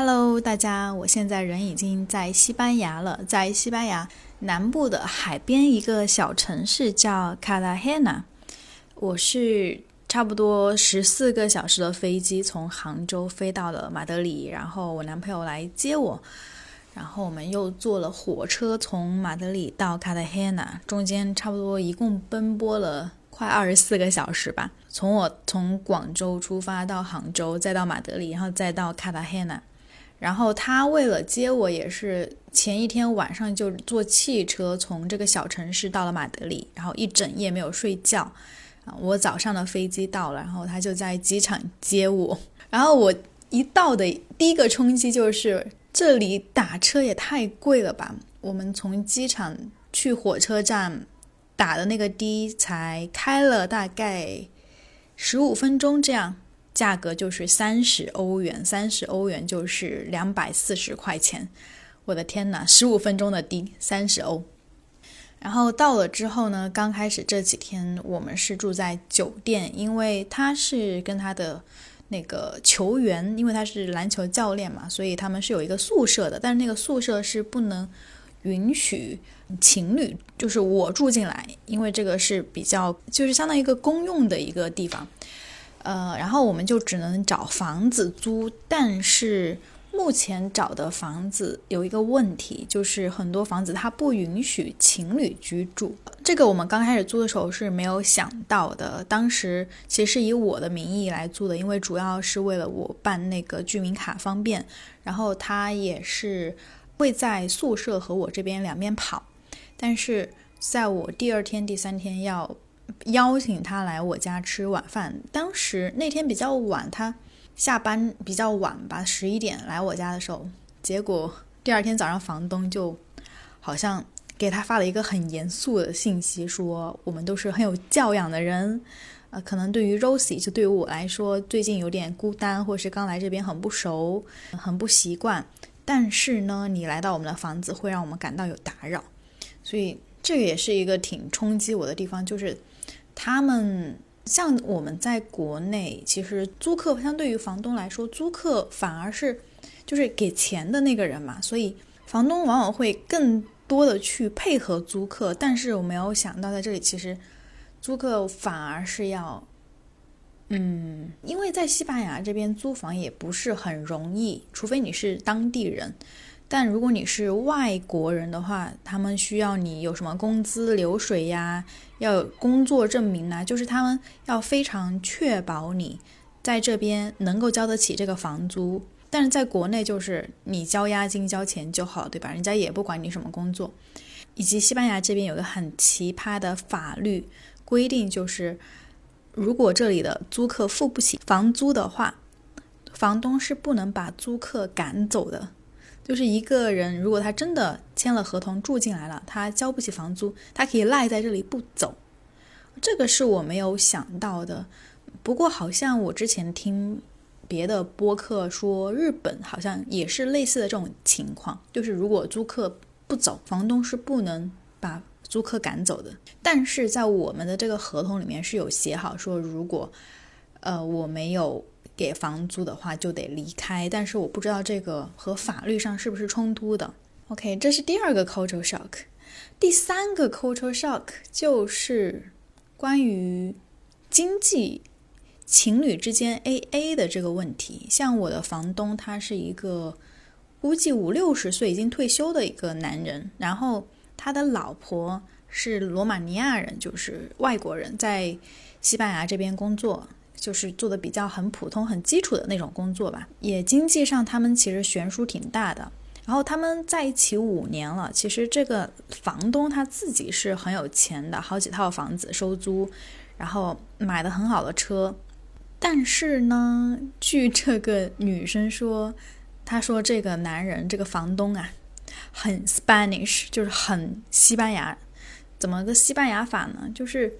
Hello，大家，我现在人已经在西班牙了，在西班牙南部的海边一个小城市叫卡拉赫纳。我是差不多十四个小时的飞机从杭州飞到了马德里，然后我男朋友来接我，然后我们又坐了火车从马德里到卡拉赫纳，中间差不多一共奔波了快二十四个小时吧。从我从广州出发到杭州，再到马德里，然后再到卡拉赫纳。然后他为了接我，也是前一天晚上就坐汽车从这个小城市到了马德里，然后一整夜没有睡觉。啊，我早上的飞机到了，然后他就在机场接我。然后我一到的第一个冲击就是这里打车也太贵了吧！我们从机场去火车站打的那个的才开了大概十五分钟这样。价格就是三十欧元，三十欧元就是两百四十块钱。我的天哪，十五分钟的的三十欧。然后到了之后呢，刚开始这几天我们是住在酒店，因为他是跟他的那个球员，因为他是篮球教练嘛，所以他们是有一个宿舍的。但是那个宿舍是不能允许情侣，就是我住进来，因为这个是比较就是相当于一个公用的一个地方。呃，然后我们就只能找房子租，但是目前找的房子有一个问题，就是很多房子它不允许情侣居住。这个我们刚开始租的时候是没有想到的，当时其实是以我的名义来租的，因为主要是为了我办那个居民卡方便。然后他也是会在宿舍和我这边两边跑，但是在我第二天、第三天要。邀请他来我家吃晚饭。当时那天比较晚，他下班比较晚吧，十一点来我家的时候，结果第二天早上房东就好像给他发了一个很严肃的信息，说我们都是很有教养的人，呃，可能对于 Rosie 就对于我来说，最近有点孤单，或是刚来这边很不熟，很不习惯。但是呢，你来到我们的房子会让我们感到有打扰，所以这个也是一个挺冲击我的地方，就是。他们像我们在国内，其实租客相对于房东来说，租客反而是就是给钱的那个人嘛，所以房东往往会更多的去配合租客。但是我没有想到，在这里其实租客反而是要，嗯，因为在西班牙这边租房也不是很容易，除非你是当地人。但如果你是外国人的话，他们需要你有什么工资流水呀，要有工作证明呐，就是他们要非常确保你在这边能够交得起这个房租。但是在国内，就是你交押金交钱就好，对吧？人家也不管你什么工作。以及西班牙这边有个很奇葩的法律规定，就是如果这里的租客付不起房租的话，房东是不能把租客赶走的。就是一个人，如果他真的签了合同住进来了，他交不起房租，他可以赖在这里不走。这个是我没有想到的。不过好像我之前听别的播客说，日本好像也是类似的这种情况，就是如果租客不走，房东是不能把租客赶走的。但是在我们的这个合同里面是有写好说，如果呃我没有。给房租的话就得离开，但是我不知道这个和法律上是不是冲突的。OK，这是第二个 cultural shock，第三个 cultural shock 就是关于经济情侣之间 AA 的这个问题。像我的房东，他是一个估计五六十岁已经退休的一个男人，然后他的老婆是罗马尼亚人，就是外国人，在西班牙这边工作。就是做的比较很普通、很基础的那种工作吧，也经济上他们其实悬殊挺大的。然后他们在一起五年了，其实这个房东他自己是很有钱的，好几套房子收租，然后买的很好的车。但是呢，据这个女生说，她说这个男人这个房东啊，很 Spanish，就是很西班牙。怎么个西班牙法呢？就是。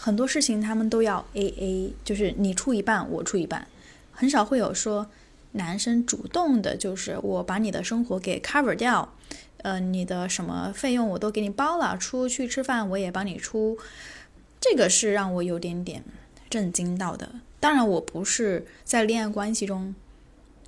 很多事情他们都要 A A，就是你出一半，我出一半，很少会有说男生主动的，就是我把你的生活给 cover 掉，呃，你的什么费用我都给你包了，出去吃饭我也帮你出，这个是让我有点点震惊到的。当然，我不是在恋爱关系中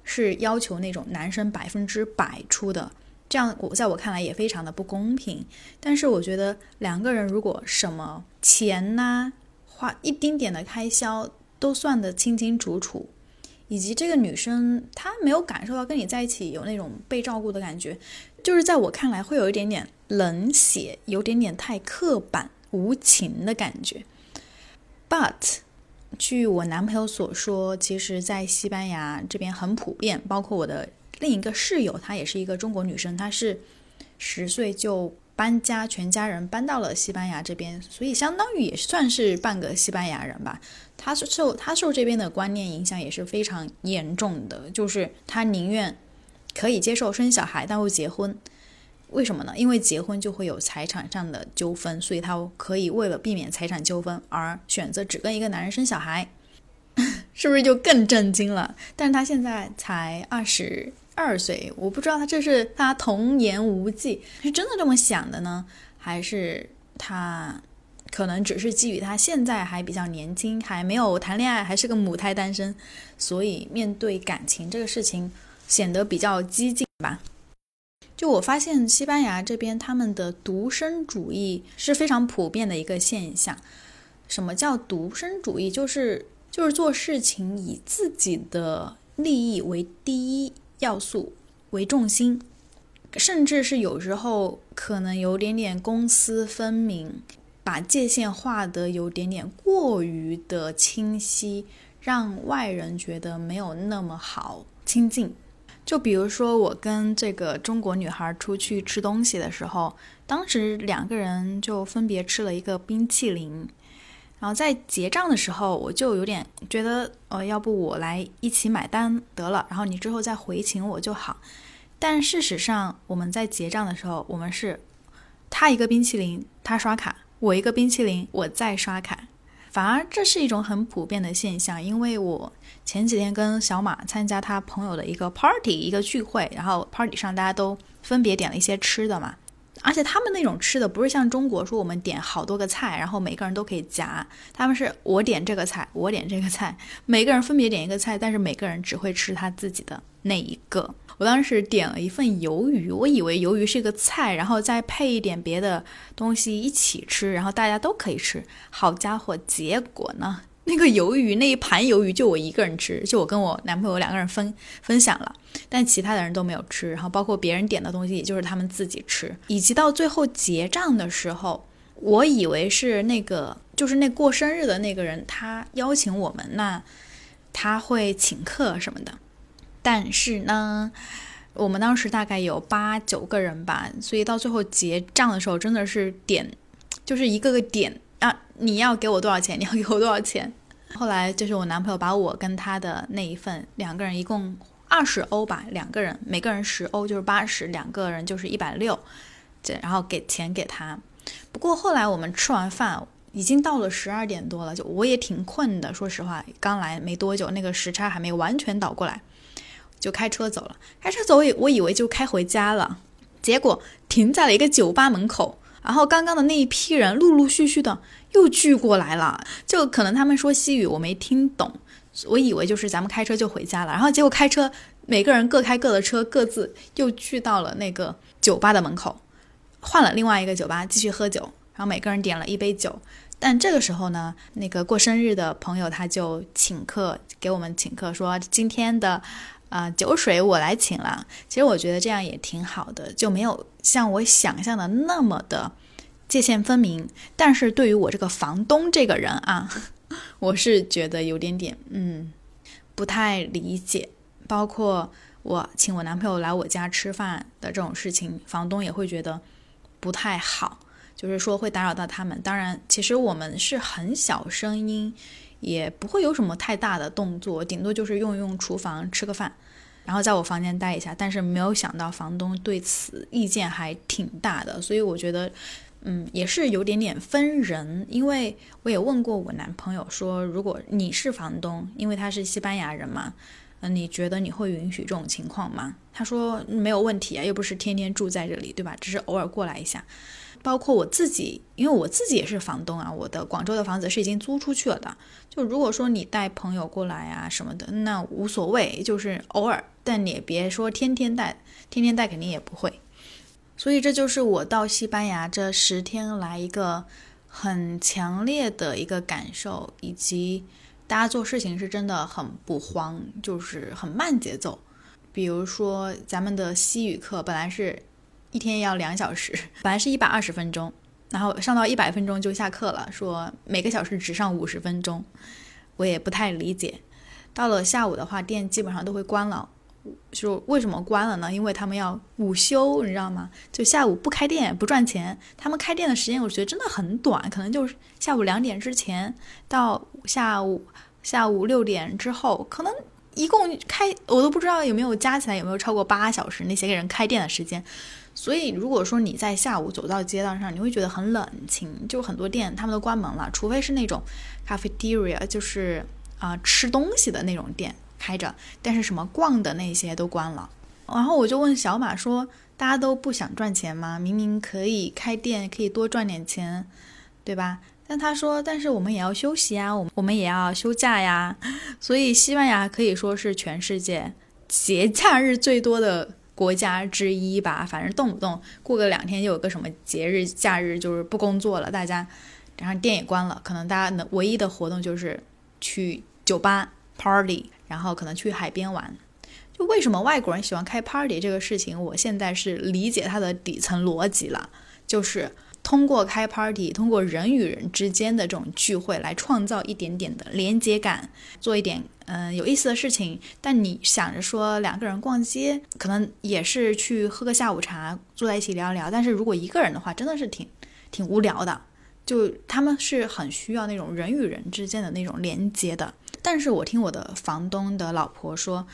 是要求那种男生百分之百出的，这样我在我看来也非常的不公平。但是我觉得两个人如果什么钱呐，花一丁点的开销都算得清清楚楚，以及这个女生她没有感受到跟你在一起有那种被照顾的感觉，就是在我看来会有一点点冷血，有点点太刻板无情的感觉。But 据我男朋友所说，其实，在西班牙这边很普遍，包括我的另一个室友，她也是一个中国女生，她是十岁就搬家，全家人搬到了西班牙这边，所以相当于也算是半个西班牙人吧。她是受她受这边的观念影响也是非常严重的，就是她宁愿可以接受生小孩，但不结婚。为什么呢？因为结婚就会有财产上的纠纷，所以她可以为了避免财产纠纷而选择只跟一个男人生小孩，是不是就更震惊了？但是她现在才二十二岁，我不知道他这是他童言无忌，是真的这么想的呢，还是他可能只是基于他现在还比较年轻，还没有谈恋爱，还是个母胎单身，所以面对感情这个事情显得比较激进吧。就我发现，西班牙这边他们的独身主义是非常普遍的一个现象。什么叫独身主义？就是就是做事情以自己的利益为第一要素为重心，甚至是有时候可能有点点公私分明，把界限画得有点点过于的清晰，让外人觉得没有那么好亲近。就比如说，我跟这个中国女孩出去吃东西的时候，当时两个人就分别吃了一个冰淇淋，然后在结账的时候，我就有点觉得，呃，要不我来一起买单得了，然后你之后再回请我就好。但事实上，我们在结账的时候，我们是他一个冰淇淋，他刷卡；我一个冰淇淋，我再刷卡。反而这是一种很普遍的现象，因为我前几天跟小马参加他朋友的一个 party 一个聚会，然后 party 上大家都分别点了一些吃的嘛，而且他们那种吃的不是像中国说我们点好多个菜，然后每个人都可以夹，他们是我点这个菜，我点这个菜，每个人分别点一个菜，但是每个人只会吃他自己的那一个。我当时点了一份鱿鱼，我以为鱿鱼是个菜，然后再配一点别的东西一起吃，然后大家都可以吃。好家伙，结果呢，那个鱿鱼那一盘鱿鱼就我一个人吃，就我跟我男朋友两个人分分享了，但其他的人都没有吃。然后包括别人点的东西，也就是他们自己吃。以及到最后结账的时候，我以为是那个就是那过生日的那个人，他邀请我们，那他会请客什么的。但是呢，我们当时大概有八九个人吧，所以到最后结账的时候，真的是点，就是一个个点啊，你要给我多少钱？你要给我多少钱？后来就是我男朋友把我跟他的那一份两个人一共二十欧吧，两个人每个人十欧就是八十，两个人就是一百六，这然后给钱给他。不过后来我们吃完饭已经到了十二点多了，就我也挺困的，说实话，刚来没多久，那个时差还没完全倒过来。就开车走了，开车走，我我以为就开回家了，结果停在了一个酒吧门口，然后刚刚的那一批人陆陆续续的又聚过来了，就可能他们说西语我没听懂，我以为就是咱们开车就回家了，然后结果开车每个人各开各的车，各自又聚到了那个酒吧的门口，换了另外一个酒吧继续喝酒，然后每个人点了一杯酒，但这个时候呢，那个过生日的朋友他就请客给我们请客，说今天的。啊，酒水我来请了。其实我觉得这样也挺好的，就没有像我想象的那么的界限分明。但是对于我这个房东这个人啊，我是觉得有点点嗯不太理解。包括我请我男朋友来我家吃饭的这种事情，房东也会觉得不太好，就是说会打扰到他们。当然，其实我们是很小声音。也不会有什么太大的动作，顶多就是用用厨房吃个饭，然后在我房间待一下。但是没有想到房东对此意见还挺大的，所以我觉得，嗯，也是有点点分人。因为我也问过我男朋友说，如果你是房东，因为他是西班牙人嘛，嗯，你觉得你会允许这种情况吗？他说没有问题啊，又不是天天住在这里，对吧？只是偶尔过来一下。包括我自己，因为我自己也是房东啊，我的广州的房子是已经租出去了的。就如果说你带朋友过来啊什么的，那无所谓，就是偶尔，但你也别说天天带，天天带肯定也不会。所以这就是我到西班牙这十天来一个很强烈的一个感受，以及大家做事情是真的很不慌，就是很慢节奏。比如说咱们的西语课本来是一天要两小时，本来是一百二十分钟。然后上到一百分钟就下课了，说每个小时只上五十分钟，我也不太理解。到了下午的话，店基本上都会关了。就为什么关了呢？因为他们要午休，你知道吗？就下午不开店不赚钱。他们开店的时间我觉得真的很短，可能就是下午两点之前到下午下午六点之后，可能一共开我都不知道有没有加起来有没有超过八小时那些个人开店的时间。所以，如果说你在下午走到街道上，你会觉得很冷清，就很多店他们都关门了，除非是那种 cafeteria，就是啊吃东西的那种店开着，但是什么逛的那些都关了。然后我就问小马说：“大家都不想赚钱吗？明明可以开店，可以多赚点钱，对吧？”但他说：“但是我们也要休息啊，我们我们也要休假呀。所以西班牙可以说是全世界节假日最多的。”国家之一吧，反正动不动过个两天就有个什么节日假日，就是不工作了，大家，然后店也关了，可能大家能唯一的活动就是去酒吧 party，然后可能去海边玩。就为什么外国人喜欢开 party 这个事情，我现在是理解它的底层逻辑了，就是。通过开 party，通过人与人之间的这种聚会来创造一点点的连接感，做一点嗯有意思的事情。但你想着说两个人逛街，可能也是去喝个下午茶，坐在一起聊一聊。但是如果一个人的话，真的是挺挺无聊的。就他们是很需要那种人与人之间的那种连接的。但是我听我的房东的老婆说，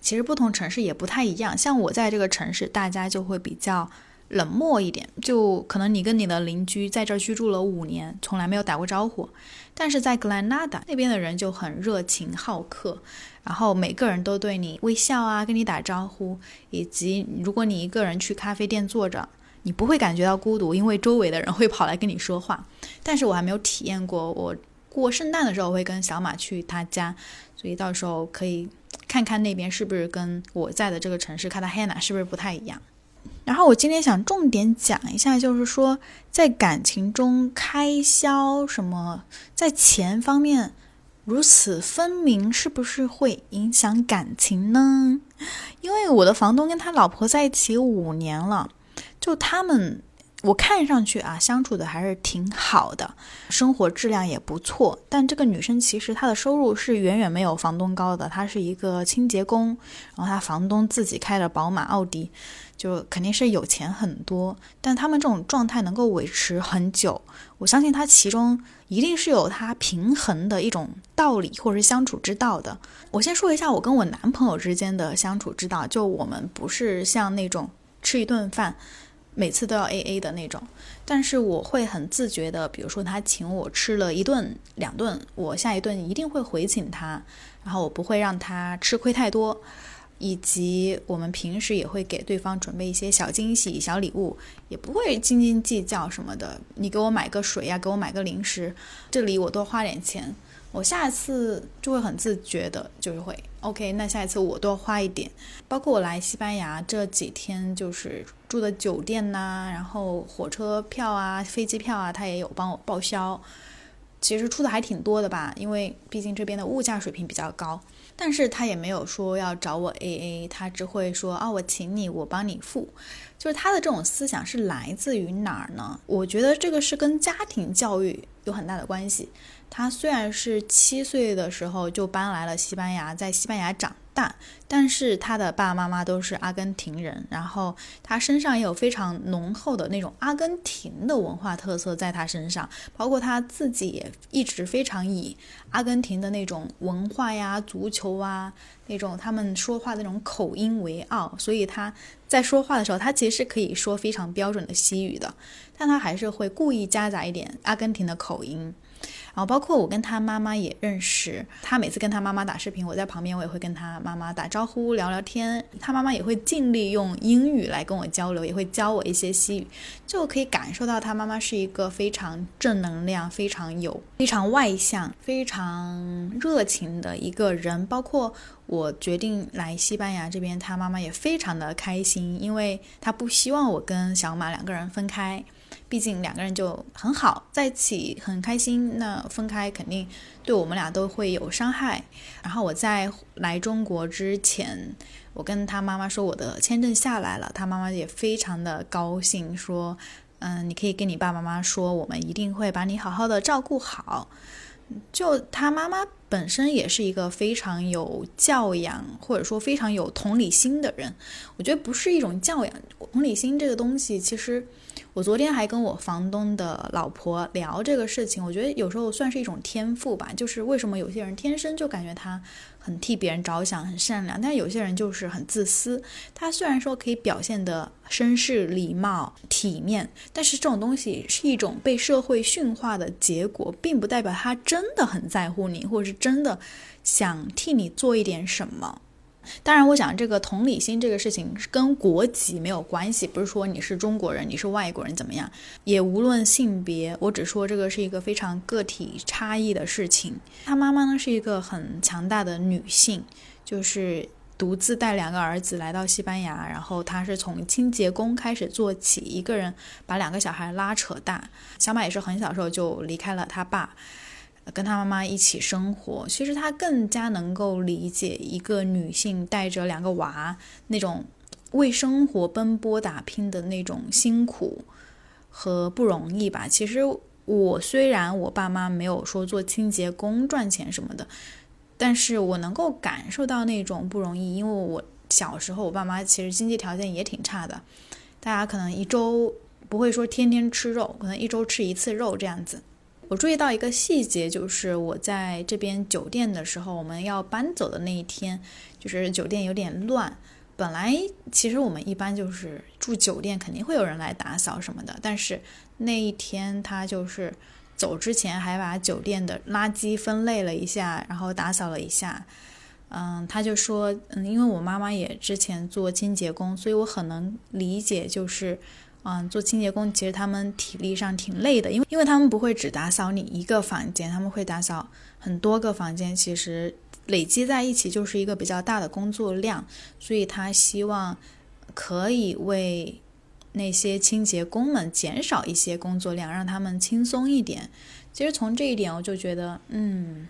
其实不同城市也不太一样。像我在这个城市，大家就会比较。冷漠一点，就可能你跟你的邻居在这居住了五年，从来没有打过招呼，但是在格兰纳达那边的人就很热情好客，然后每个人都对你微笑啊，跟你打招呼，以及如果你一个人去咖啡店坐着，你不会感觉到孤独，因为周围的人会跑来跟你说话。但是我还没有体验过，我过圣诞的时候会跟小马去他家，所以到时候可以看看那边是不是跟我在的这个城市卡塔赫纳是不是不太一样。然后我今天想重点讲一下，就是说在感情中开销什么，在钱方面如此分明，是不是会影响感情呢？因为我的房东跟他老婆在一起五年了，就他们。我看上去啊，相处的还是挺好的，生活质量也不错。但这个女生其实她的收入是远远没有房东高的，她是一个清洁工，然后她房东自己开的宝马、奥迪，就肯定是有钱很多。但他们这种状态能够维持很久，我相信他其中一定是有他平衡的一种道理或者是相处之道的。我先说一下我跟我男朋友之间的相处之道，就我们不是像那种吃一顿饭。每次都要 A A 的那种，但是我会很自觉的，比如说他请我吃了一顿两顿，我下一顿一定会回请他，然后我不会让他吃亏太多，以及我们平时也会给对方准备一些小惊喜、小礼物，也不会斤斤计较什么的。你给我买个水呀，给我买个零食，这里我多花点钱。我下一次就会很自觉的，就是会 OK。那下一次我多花一点，包括我来西班牙这几天，就是住的酒店呐，然后火车票啊、飞机票啊，他也有帮我报销。其实出的还挺多的吧，因为毕竟这边的物价水平比较高。但是他也没有说要找我 AA，他只会说啊，我请你，我帮你付。就是他的这种思想是来自于哪儿呢？我觉得这个是跟家庭教育有很大的关系。他虽然是七岁的时候就搬来了西班牙，在西班牙长大，但是他的爸爸妈妈都是阿根廷人，然后他身上也有非常浓厚的那种阿根廷的文化特色在他身上，包括他自己也一直非常以阿根廷的那种文化呀、足球啊那种他们说话的那种口音为傲，所以他在说话的时候，他其实可以说非常标准的西语的，但他还是会故意夹杂一点阿根廷的口音。然后包括我跟他妈妈也认识，他每次跟他妈妈打视频，我在旁边我也会跟他妈妈打招呼聊聊天，他妈妈也会尽力用英语来跟我交流，也会教我一些西语，就可以感受到他妈妈是一个非常正能量、非常有、非常外向、非常热情的一个人。包括我决定来西班牙这边，他妈妈也非常的开心，因为他不希望我跟小马两个人分开。毕竟两个人就很好，在一起很开心。那分开肯定对我们俩都会有伤害。然后我在来中国之前，我跟他妈妈说我的签证下来了，他妈妈也非常的高兴，说：“嗯，你可以跟你爸爸妈妈说，我们一定会把你好好的照顾好。”就他妈妈本身也是一个非常有教养，或者说非常有同理心的人。我觉得不是一种教养，同理心这个东西其实。我昨天还跟我房东的老婆聊这个事情，我觉得有时候算是一种天赋吧。就是为什么有些人天生就感觉他很替别人着想，很善良，但有些人就是很自私。他虽然说可以表现的绅士、礼貌、体面，但是这种东西是一种被社会驯化的结果，并不代表他真的很在乎你，或者是真的想替你做一点什么。当然，我想这个同理心这个事情跟国籍没有关系，不是说你是中国人，你是外国人怎么样，也无论性别，我只说这个是一个非常个体差异的事情。他妈妈呢是一个很强大的女性，就是独自带两个儿子来到西班牙，然后她是从清洁工开始做起，一个人把两个小孩拉扯大。小马也是很小时候就离开了他爸。跟他妈妈一起生活，其实他更加能够理解一个女性带着两个娃那种为生活奔波打拼的那种辛苦和不容易吧。其实我虽然我爸妈没有说做清洁工赚钱什么的，但是我能够感受到那种不容易。因为我小时候我爸妈其实经济条件也挺差的，大家可能一周不会说天天吃肉，可能一周吃一次肉这样子。我注意到一个细节，就是我在这边酒店的时候，我们要搬走的那一天，就是酒店有点乱。本来其实我们一般就是住酒店，肯定会有人来打扫什么的。但是那一天他就是走之前还把酒店的垃圾分类了一下，然后打扫了一下。嗯，他就说，嗯，因为我妈妈也之前做清洁工，所以我很能理解，就是。嗯，做清洁工其实他们体力上挺累的，因为因为他们不会只打扫你一个房间，他们会打扫很多个房间，其实累积在一起就是一个比较大的工作量，所以他希望可以为那些清洁工们减少一些工作量，让他们轻松一点。其实从这一点我就觉得，嗯，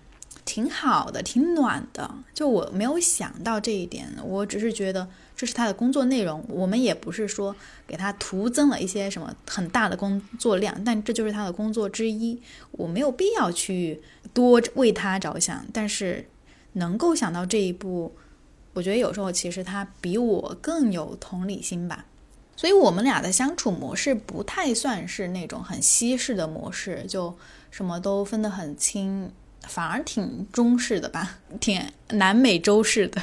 挺好的，挺暖的。就我没有想到这一点，我只是觉得。这是他的工作内容，我们也不是说给他徒增了一些什么很大的工作量，但这就是他的工作之一，我没有必要去多为他着想。但是能够想到这一步，我觉得有时候其实他比我更有同理心吧。所以我们俩的相处模式不太算是那种很西式的模式，就什么都分得很清，反而挺中式的吧，挺南美洲式的。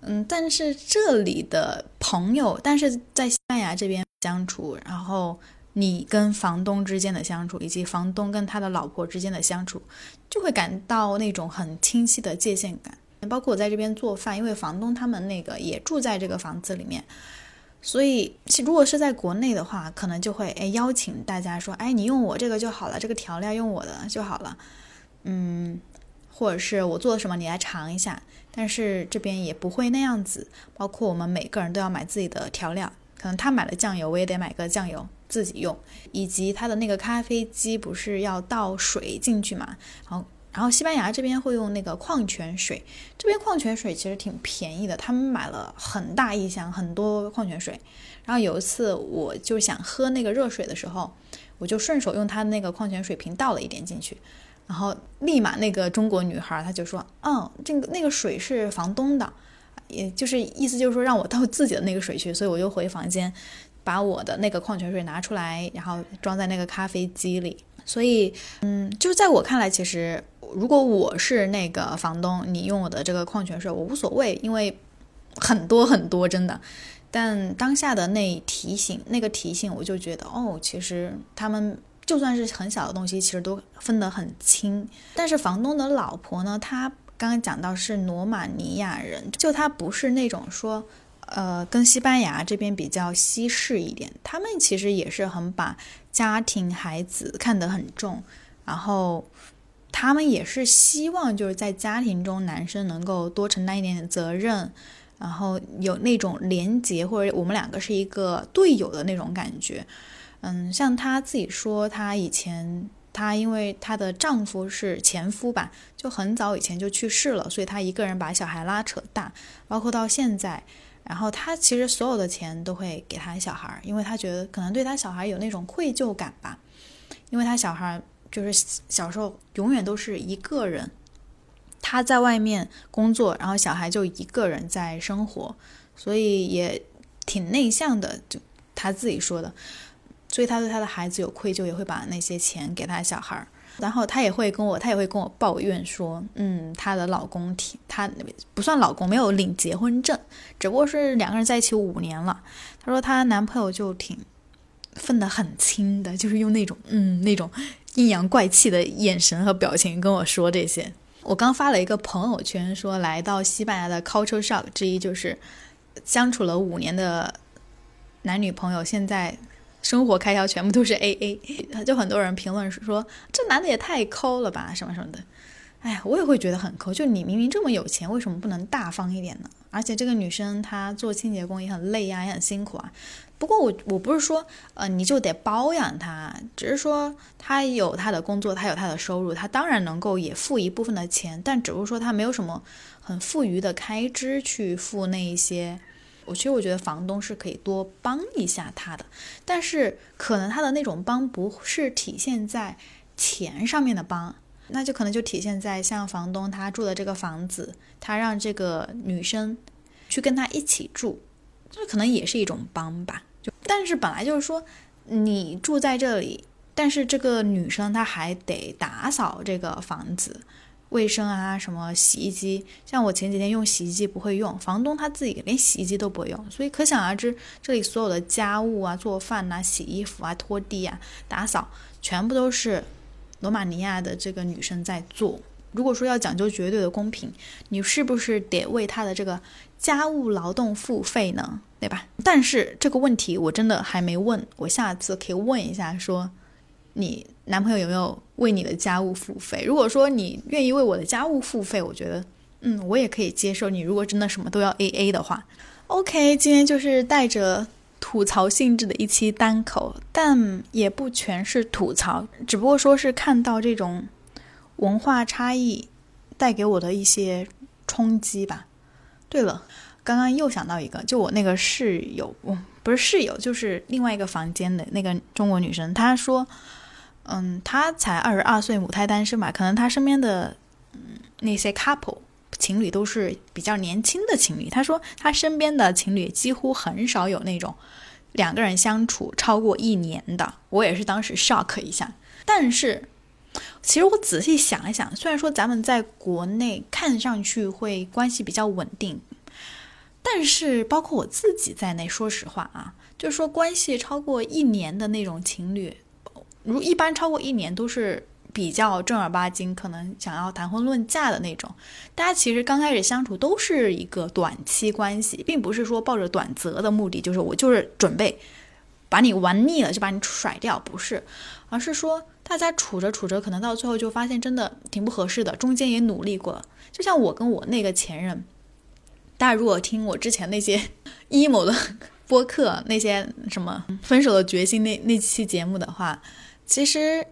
嗯，但是这里的朋友，但是在西班牙这边相处，然后你跟房东之间的相处，以及房东跟他的老婆之间的相处，就会感到那种很清晰的界限感。包括我在这边做饭，因为房东他们那个也住在这个房子里面，所以如果是在国内的话，可能就会哎邀请大家说，哎你用我这个就好了，这个调料用我的就好了，嗯。或者是我做的什么，你来尝一下。但是这边也不会那样子，包括我们每个人都要买自己的调料，可能他买了酱油，我也得买个酱油自己用。以及他的那个咖啡机不是要倒水进去嘛？然后，然后西班牙这边会用那个矿泉水，这边矿泉水其实挺便宜的，他们买了很大一箱，很多矿泉水。然后有一次我就想喝那个热水的时候，我就顺手用他那个矿泉水瓶倒了一点进去。然后立马那个中国女孩，她就说：“嗯，这个那个水是房东的，也就是意思就是说让我倒自己的那个水去。”所以我就回房间，把我的那个矿泉水拿出来，然后装在那个咖啡机里。所以，嗯，就是在我看来，其实如果我是那个房东，你用我的这个矿泉水，我无所谓，因为很多很多，真的。但当下的那提醒，那个提醒，我就觉得，哦，其实他们。就算是很小的东西，其实都分得很清。但是房东的老婆呢，她刚刚讲到是罗马尼亚人，就她不是那种说，呃，跟西班牙这边比较西式一点，他们其实也是很把家庭、孩子看得很重，然后他们也是希望就是在家庭中男生能够多承担一点点责任，然后有那种连结，或者我们两个是一个队友的那种感觉。嗯，像她自己说，她以前她因为她的丈夫是前夫吧，就很早以前就去世了，所以她一个人把小孩拉扯大，包括到现在，然后她其实所有的钱都会给她小孩，因为她觉得可能对她小孩有那种愧疚感吧，因为她小孩就是小时候永远都是一个人，她在外面工作，然后小孩就一个人在生活，所以也挺内向的，就她自己说的。所以她对她的孩子有愧疚，也会把那些钱给她小孩儿。然后她也会跟我，她也会跟我抱怨说，嗯，她的老公挺，她不算老公，没有领结婚证，只不过是两个人在一起五年了。她说她男朋友就挺分得很清的，就是用那种嗯那种阴阳怪气的眼神和表情跟我说这些。我刚发了一个朋友圈，说来到西班牙的 culture shock 之一就是相处了五年的男女朋友现在。生活开销全部都是 A A，就很多人评论说这男的也太抠了吧，什么什么的。哎呀，我也会觉得很抠。就你明明这么有钱，为什么不能大方一点呢？而且这个女生她做清洁工也很累呀，也很辛苦啊。不过我我不是说呃你就得包养她，只是说她有她的工作，她有她的收入，她当然能够也付一部分的钱，但只不过说她没有什么很富余的开支去付那一些。我其实我觉得房东是可以多帮一下他的，但是可能他的那种帮不是体现在钱上面的帮，那就可能就体现在像房东他住的这个房子，他让这个女生去跟他一起住，这可能也是一种帮吧。就但是本来就是说你住在这里，但是这个女生她还得打扫这个房子。卫生啊，什么洗衣机，像我前几天用洗衣机不会用，房东他自己连洗衣机都不会用，所以可想而知，这里所有的家务啊，做饭呐、洗衣服啊、拖地啊、打扫，全部都是罗马尼亚的这个女生在做。如果说要讲究绝对的公平，你是不是得为她的这个家务劳动付费呢？对吧？但是这个问题我真的还没问，我下次可以问一下，说你男朋友有没有？为你的家务付费。如果说你愿意为我的家务付费，我觉得，嗯，我也可以接受。你如果真的什么都要 A A 的话，OK，今天就是带着吐槽性质的一期单口，但也不全是吐槽，只不过说是看到这种文化差异带给我的一些冲击吧。对了，刚刚又想到一个，就我那个室友，不是室友，就是另外一个房间的那个中国女生，她说。嗯，他才二十二岁，母胎单身嘛，可能他身边的嗯那些 couple 情侣都是比较年轻的情侣。他说他身边的情侣几乎很少有那种两个人相处超过一年的。我也是当时 shock 一下。但是其实我仔细想一想，虽然说咱们在国内看上去会关系比较稳定，但是包括我自己在内，说实话啊，就是说关系超过一年的那种情侣。如一般超过一年都是比较正儿八经，可能想要谈婚论嫁的那种。大家其实刚开始相处都是一个短期关系，并不是说抱着短择的目的，就是我就是准备把你玩腻了就把你甩掉，不是，而是说大家处着处着，可能到最后就发现真的挺不合适的，中间也努力过了。就像我跟我那个前任，大家如果听我之前那些 emo 的播客，那些什么分手的决心那那期节目的话。其实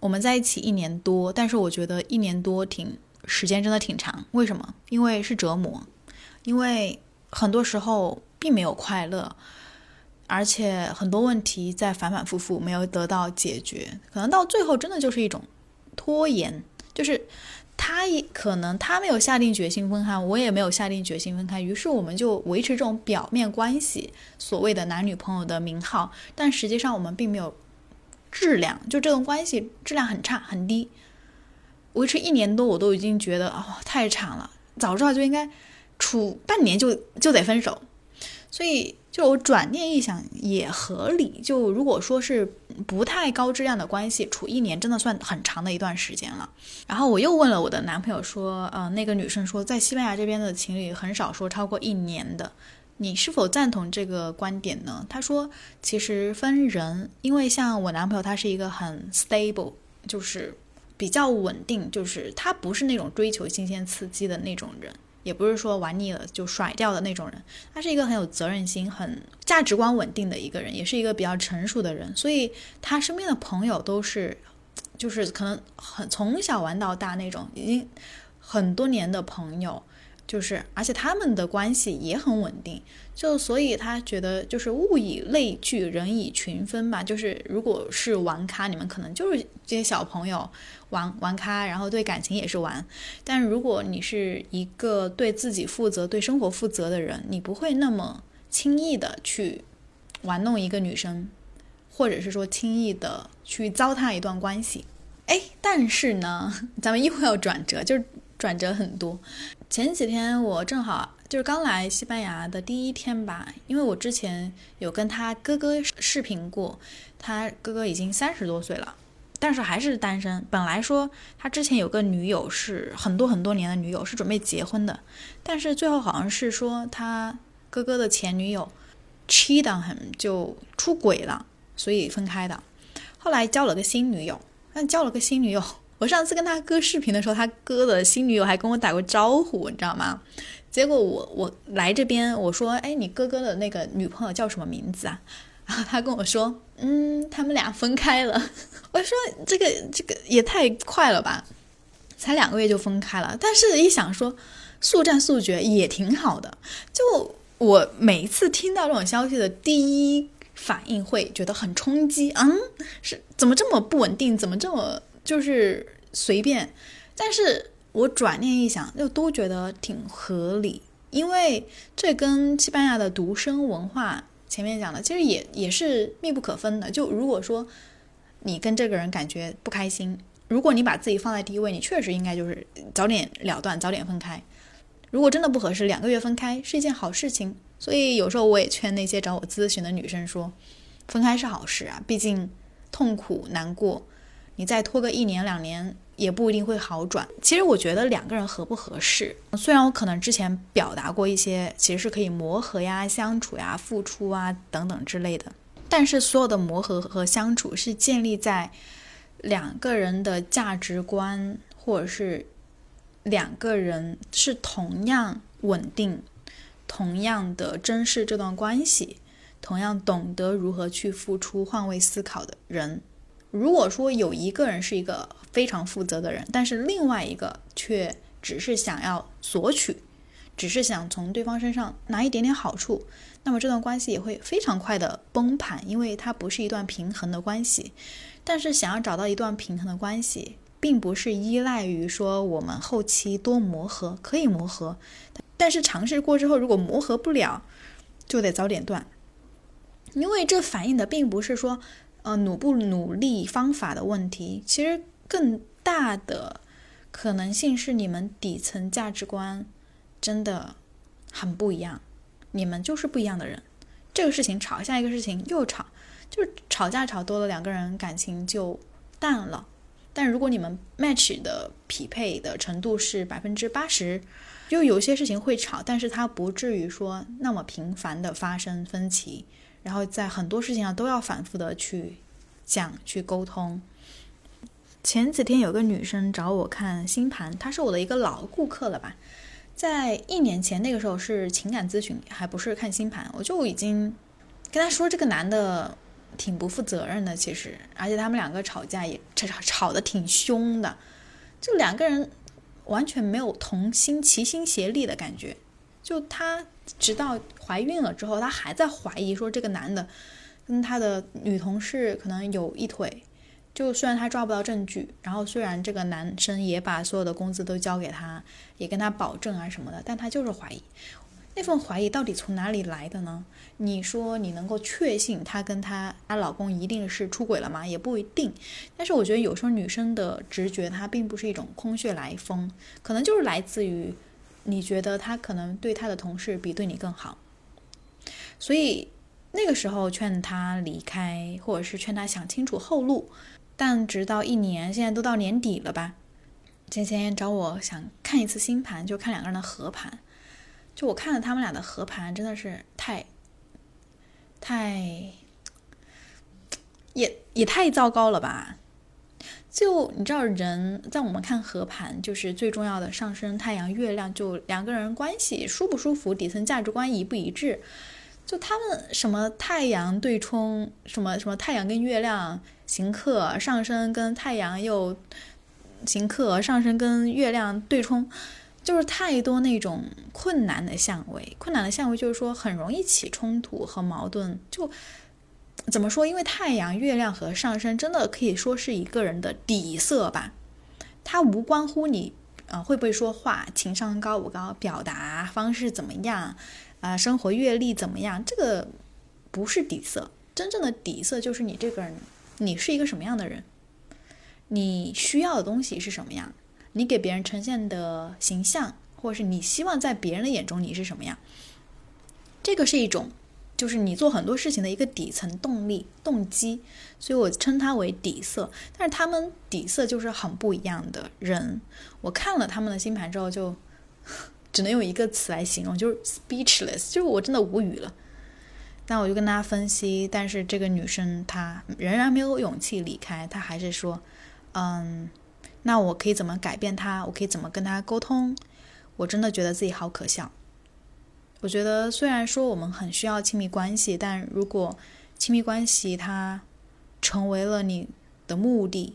我们在一起一年多，但是我觉得一年多挺时间真的挺长。为什么？因为是折磨，因为很多时候并没有快乐，而且很多问题在反反复复没有得到解决，可能到最后真的就是一种拖延。就是他也可能他没有下定决心分开，我也没有下定决心分开，于是我们就维持这种表面关系，所谓的男女朋友的名号，但实际上我们并没有。质量就这段关系质量很差很低，维持一年多我都已经觉得哦太长了，早知道就应该处半年就就得分手，所以就我转念一想也合理。就如果说是不太高质量的关系处一年，真的算很长的一段时间了。然后我又问了我的男朋友说，呃，那个女生说，在西班牙这边的情侣很少说超过一年的，你是否赞同这个观点呢？他说，其实分人，因为像我男朋友，他是一个很 stable，就是比较稳定，就是他不是那种追求新鲜刺激的那种人。也不是说玩腻了就甩掉的那种人，他是一个很有责任心、很价值观稳定的一个人，也是一个比较成熟的人，所以他身边的朋友都是，就是可能很从小玩到大那种，已经很多年的朋友。就是，而且他们的关系也很稳定，就所以他觉得就是物以类聚，人以群分吧。就是如果是玩咖，你们可能就是这些小朋友玩玩咖，然后对感情也是玩。但如果你是一个对自己负责、对生活负责的人，你不会那么轻易的去玩弄一个女生，或者是说轻易的去糟蹋一段关系。哎，但是呢，咱们又要转折，就是转折很多。前几天我正好就是刚来西班牙的第一天吧，因为我之前有跟他哥哥视频过，他哥哥已经三十多岁了，但是还是单身。本来说他之前有个女友是很多很多年的女友，是准备结婚的，但是最后好像是说他哥哥的前女友 cheat on him 就出轨了，所以分开的。后来交了个新女友，但交了个新女友。我上次跟他哥视频的时候，他哥的新女友还跟我打过招呼，你知道吗？结果我我来这边，我说，哎，你哥哥的那个女朋友叫什么名字啊？然后他跟我说，嗯，他们俩分开了。我说，这个这个也太快了吧，才两个月就分开了。但是一想说，速战速决也挺好的。就我每一次听到这种消息的第一反应会觉得很冲击，嗯，是怎么这么不稳定？怎么这么？就是随便，但是我转念一想，又都觉得挺合理，因为这跟西班牙的独生文化前面讲的，其实也也是密不可分的。就如果说你跟这个人感觉不开心，如果你把自己放在第一位，你确实应该就是早点了断，早点分开。如果真的不合适，两个月分开是一件好事情。所以有时候我也劝那些找我咨询的女生说，分开是好事啊，毕竟痛苦难过。你再拖个一年两年也不一定会好转。其实我觉得两个人合不合适，虽然我可能之前表达过一些，其实是可以磨合呀、相处呀、付出啊等等之类的，但是所有的磨合和相处是建立在两个人的价值观，或者是两个人是同样稳定、同样的珍视这段关系、同样懂得如何去付出、换位思考的人。如果说有一个人是一个非常负责的人，但是另外一个却只是想要索取，只是想从对方身上拿一点点好处，那么这段关系也会非常快的崩盘，因为它不是一段平衡的关系。但是想要找到一段平衡的关系，并不是依赖于说我们后期多磨合，可以磨合，但是尝试过之后，如果磨合不了，就得早点断，因为这反映的并不是说。呃，努不努力方法的问题，其实更大的可能性是你们底层价值观真的很不一样，你们就是不一样的人。这个事情吵，下一个事情又吵，就是吵架吵多了，两个人感情就淡了。但如果你们 match 的匹配的程度是百分之八十，就有些事情会吵，但是它不至于说那么频繁的发生分歧。然后在很多事情上都要反复的去讲、去沟通。前几天有个女生找我看星盘，她是我的一个老顾客了吧？在一年前那个时候是情感咨询，还不是看星盘，我就已经跟她说这个男的挺不负责任的，其实，而且他们两个吵架也吵吵吵得挺凶的，就两个人完全没有同心、齐心协力的感觉。就她直到怀孕了之后，她还在怀疑说这个男的跟他的女同事可能有一腿。就虽然她抓不到证据，然后虽然这个男生也把所有的工资都交给她，也跟她保证啊什么的，但她就是怀疑。那份怀疑到底从哪里来的呢？你说你能够确信她跟她她老公一定是出轨了吗？也不一定。但是我觉得有时候女生的直觉，它并不是一种空穴来风，可能就是来自于。你觉得他可能对他的同事比对你更好，所以那个时候劝他离开，或者是劝他想清楚后路。但直到一年，现在都到年底了吧？前前找我想看一次星盘，就看两个人的合盘。就我看了他们俩的合盘，真的是太太也也太糟糕了吧？就你知道，人在我们看合盘，就是最重要的上升太阳、月亮，就两个人关系舒不舒服，底层价值观一不一致。就他们什么太阳对冲，什么什么太阳跟月亮行克，上升跟太阳又行克，上升跟月亮对冲，就是太多那种困难的相位。困难的相位就是说很容易起冲突和矛盾，就。怎么说？因为太阳、月亮和上升真的可以说是一个人的底色吧，它无关乎你呃会不会说话、情商高不高、表达方式怎么样，啊，生活阅历怎么样，这个不是底色。真正的底色就是你这个人，你是一个什么样的人，你需要的东西是什么样，你给别人呈现的形象，或者是你希望在别人的眼中你是什么样，这个是一种。就是你做很多事情的一个底层动力、动机，所以我称它为底色。但是他们底色就是很不一样的人。我看了他们的星盘之后，就 只能用一个词来形容，就是 speechless，就是我真的无语了。那我就跟大家分析，但是这个女生她仍然没有勇气离开，她还是说，嗯，那我可以怎么改变她？我可以怎么跟她沟通？我真的觉得自己好可笑。我觉得，虽然说我们很需要亲密关系，但如果亲密关系它成为了你的目的，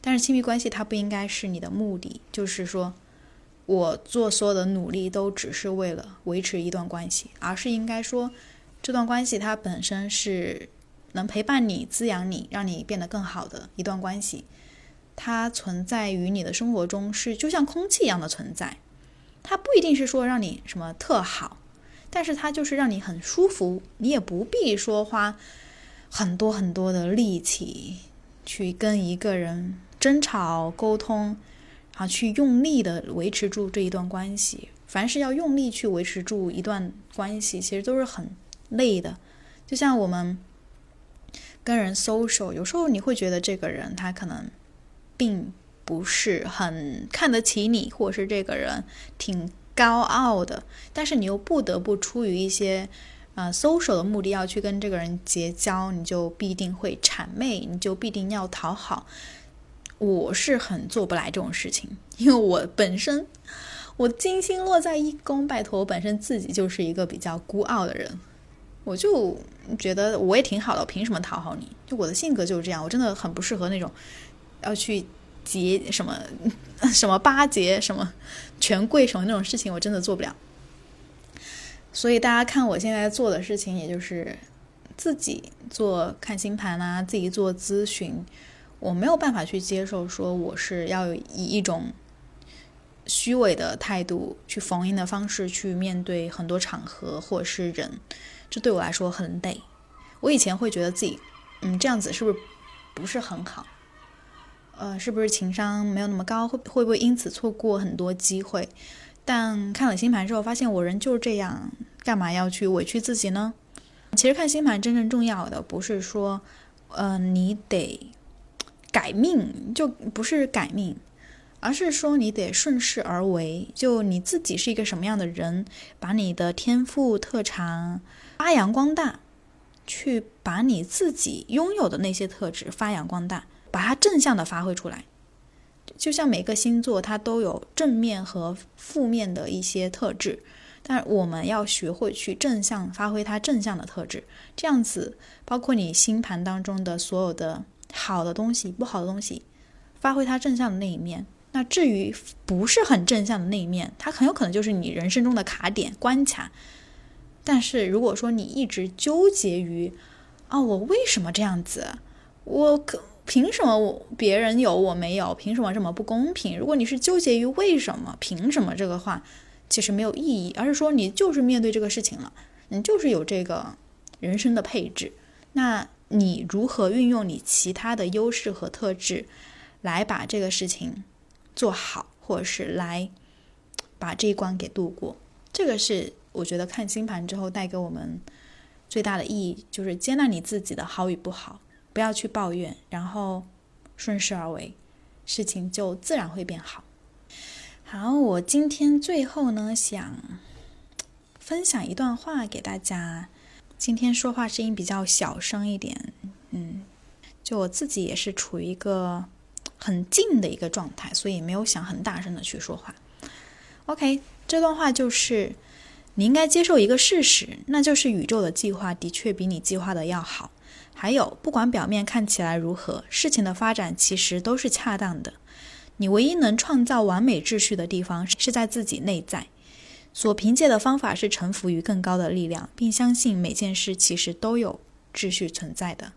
但是亲密关系它不应该是你的目的。就是说，我做所有的努力都只是为了维持一段关系，而是应该说，这段关系它本身是能陪伴你、滋养你、让你变得更好的一段关系。它存在于你的生活中，是就像空气一样的存在。它不一定是说让你什么特好，但是它就是让你很舒服，你也不必说花很多很多的力气去跟一个人争吵沟通，啊，去用力的维持住这一段关系。凡是要用力去维持住一段关系，其实都是很累的。就像我们跟人 social，有时候你会觉得这个人他可能并。不是很看得起你，或者是这个人挺高傲的，但是你又不得不出于一些呃 social 的目的要去跟这个人结交，你就必定会谄媚，你就必定要讨好。我是很做不来这种事情，因为我本身我金星落在一宫，拜托，我本身自己就是一个比较孤傲的人，我就觉得我也挺好的，我凭什么讨好你？就我的性格就是这样，我真的很不适合那种要去。结什么 什么巴结什么权贵什么那种事情，我真的做不了。所以大家看我现在做的事情，也就是自己做看星盘啊，自己做咨询，我没有办法去接受说我是要以一种虚伪的态度去逢迎的方式去面对很多场合或者是人，这对我来说很累。我以前会觉得自己嗯这样子是不是不是很好？呃，是不是情商没有那么高？会会不会因此错过很多机会？但看了星盘之后，发现我人就是这样，干嘛要去委屈自己呢？其实看星盘真正重要的不是说，呃，你得改命，就不是改命，而是说你得顺势而为。就你自己是一个什么样的人，把你的天赋特长发扬光大，去把你自己拥有的那些特质发扬光大。把它正向的发挥出来，就像每个星座它都有正面和负面的一些特质，但我们要学会去正向发挥它正向的特质，这样子，包括你星盘当中的所有的好的东西、不好的东西，发挥它正向的那一面。那至于不是很正向的那一面，它很有可能就是你人生中的卡点关卡。但是如果说你一直纠结于啊，我为什么这样子，我可。凭什么我别人有我没有？凭什么这么不公平？如果你是纠结于为什么、凭什么这个话，其实没有意义，而是说你就是面对这个事情了，你就是有这个人生的配置，那你如何运用你其他的优势和特质，来把这个事情做好，或者是来把这一关给度过？这个是我觉得看星盘之后带给我们最大的意义就是接纳你自己的好与不好，不要去抱怨，然后顺势而为，事情就自然会变好。好，我今天最后呢，想分享一段话给大家。今天说话声音比较小声一点，嗯，就我自己也是处于一个很静的一个状态，所以没有想很大声的去说话。OK，这段话就是你应该接受一个事实，那就是宇宙的计划的确比你计划的要好。还有，不管表面看起来如何，事情的发展其实都是恰当的。你唯一能创造完美秩序的地方是在自己内在。所凭借的方法是臣服于更高的力量，并相信每件事其实都有秩序存在的。